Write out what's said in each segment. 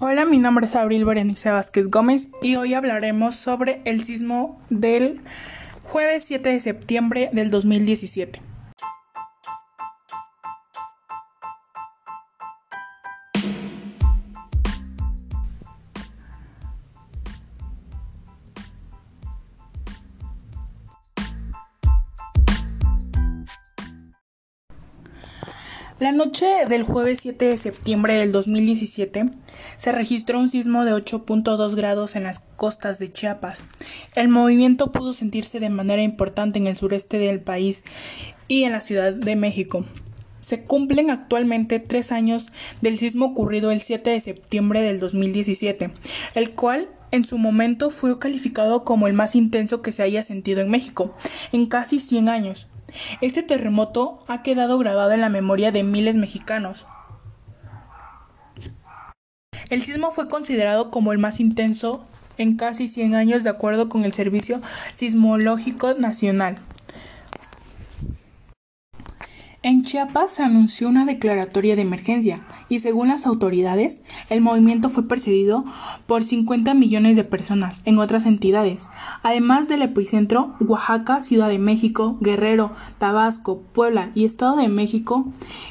Hola, mi nombre es Abril Berenice Vázquez Gómez y hoy hablaremos sobre el sismo del jueves 7 de septiembre del 2017. La noche del jueves 7 de septiembre del 2017 se registró un sismo de 8.2 grados en las costas de Chiapas. El movimiento pudo sentirse de manera importante en el sureste del país y en la Ciudad de México. Se cumplen actualmente tres años del sismo ocurrido el 7 de septiembre del 2017, el cual en su momento fue calificado como el más intenso que se haya sentido en México en casi 100 años. Este terremoto ha quedado grabado en la memoria de miles mexicanos. El sismo fue considerado como el más intenso en casi 100 años de acuerdo con el Servicio Sismológico Nacional. En Chiapas se anunció una declaratoria de emergencia y según las autoridades, el movimiento fue precedido por 50 millones de personas en otras entidades, además del epicentro Oaxaca, Ciudad de México, Guerrero, Tabasco, Puebla y Estado de México.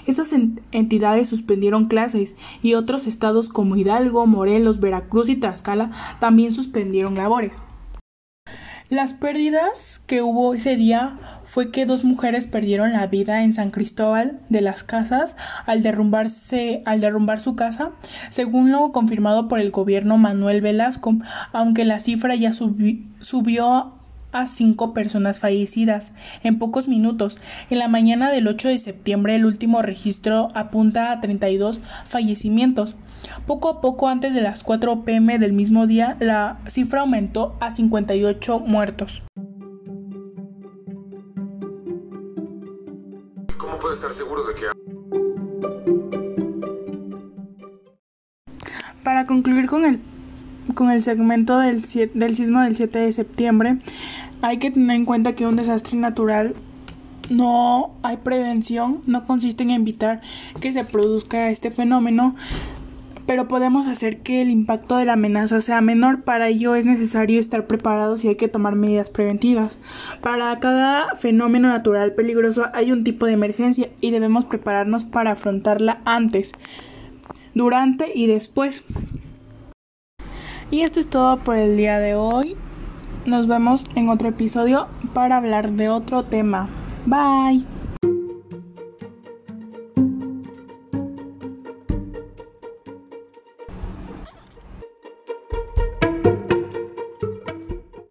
Esas entidades suspendieron clases y otros estados como Hidalgo, Morelos, Veracruz y Tlaxcala también suspendieron labores. Las pérdidas que hubo ese día fue que dos mujeres perdieron la vida en San Cristóbal de las Casas al derrumbarse al derrumbar su casa, según lo confirmado por el gobierno Manuel Velasco, aunque la cifra ya subió a cinco personas fallecidas en pocos minutos. En la mañana del 8 de septiembre el último registro apunta a 32 fallecimientos. Poco a poco antes de las 4 pm del mismo día la cifra aumentó a 58 muertos. ¿Cómo puede estar seguro de que... Para concluir con el con el segmento del, del sismo del 7 de septiembre, hay que tener en cuenta que un desastre natural no hay prevención, no consiste en evitar que se produzca este fenómeno, pero podemos hacer que el impacto de la amenaza sea menor. Para ello es necesario estar preparados y hay que tomar medidas preventivas. Para cada fenómeno natural peligroso hay un tipo de emergencia y debemos prepararnos para afrontarla antes, durante y después. Y esto es todo por el día de hoy. Nos vemos en otro episodio para hablar de otro tema. Bye.